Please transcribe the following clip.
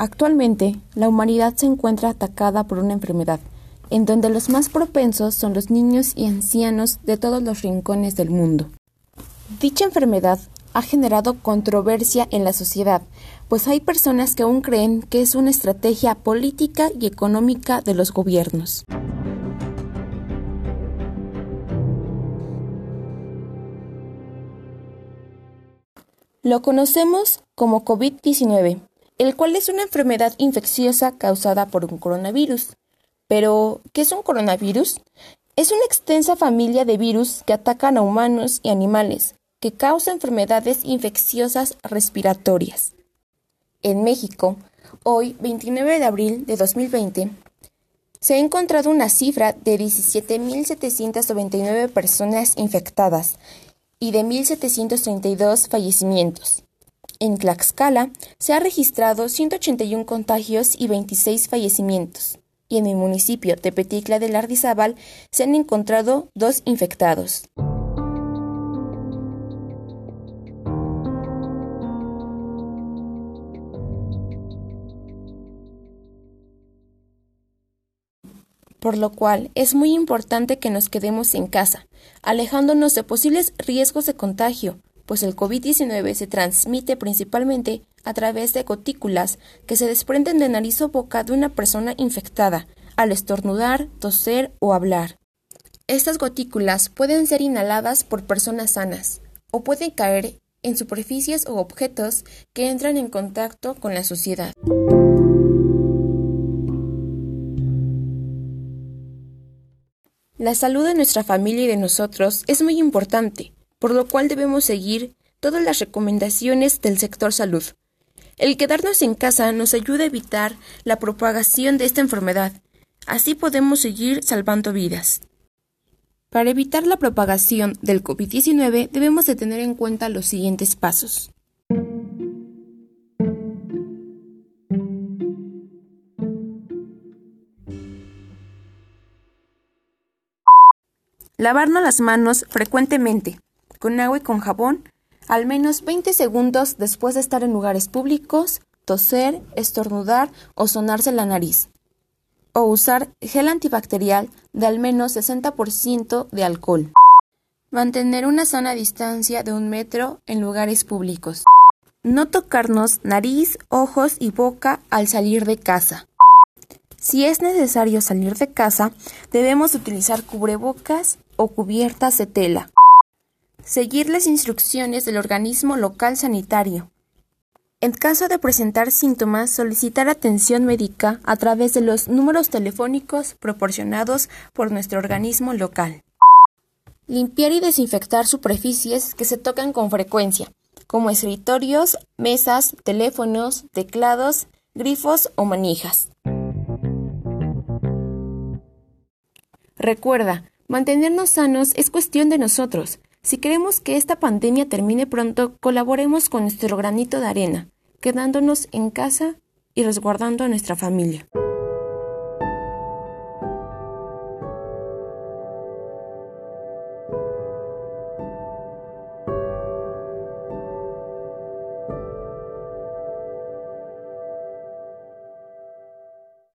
Actualmente, la humanidad se encuentra atacada por una enfermedad, en donde los más propensos son los niños y ancianos de todos los rincones del mundo. Dicha enfermedad ha generado controversia en la sociedad, pues hay personas que aún creen que es una estrategia política y económica de los gobiernos. Lo conocemos como COVID-19, el cual es una enfermedad infecciosa causada por un coronavirus. Pero, ¿qué es un coronavirus? Es una extensa familia de virus que atacan a humanos y animales, que causa enfermedades infecciosas respiratorias. En México, hoy, 29 de abril de 2020, se ha encontrado una cifra de 17.799 personas infectadas y de 1.732 fallecimientos. En Tlaxcala se ha registrado 181 contagios y 26 fallecimientos, y en el municipio de Peticla de Lardizábal se han encontrado dos infectados. por lo cual es muy importante que nos quedemos en casa, alejándonos de posibles riesgos de contagio, pues el COVID-19 se transmite principalmente a través de gotículas que se desprenden de nariz o boca de una persona infectada, al estornudar, toser o hablar. Estas gotículas pueden ser inhaladas por personas sanas o pueden caer en superficies o objetos que entran en contacto con la suciedad. La salud de nuestra familia y de nosotros es muy importante, por lo cual debemos seguir todas las recomendaciones del sector salud. El quedarnos en casa nos ayuda a evitar la propagación de esta enfermedad. Así podemos seguir salvando vidas. Para evitar la propagación del COVID-19 debemos de tener en cuenta los siguientes pasos. Lavarnos las manos frecuentemente, con agua y con jabón, al menos 20 segundos después de estar en lugares públicos, toser, estornudar o sonarse la nariz. O usar gel antibacterial de al menos 60% de alcohol. Mantener una sana distancia de un metro en lugares públicos. No tocarnos nariz, ojos y boca al salir de casa. Si es necesario salir de casa, debemos utilizar cubrebocas o cubiertas de tela. Seguir las instrucciones del organismo local sanitario. En caso de presentar síntomas, solicitar atención médica a través de los números telefónicos proporcionados por nuestro organismo local. Limpiar y desinfectar superficies que se tocan con frecuencia, como escritorios, mesas, teléfonos, teclados, grifos o manijas. Recuerda, mantenernos sanos es cuestión de nosotros. Si queremos que esta pandemia termine pronto, colaboremos con nuestro granito de arena, quedándonos en casa y resguardando a nuestra familia.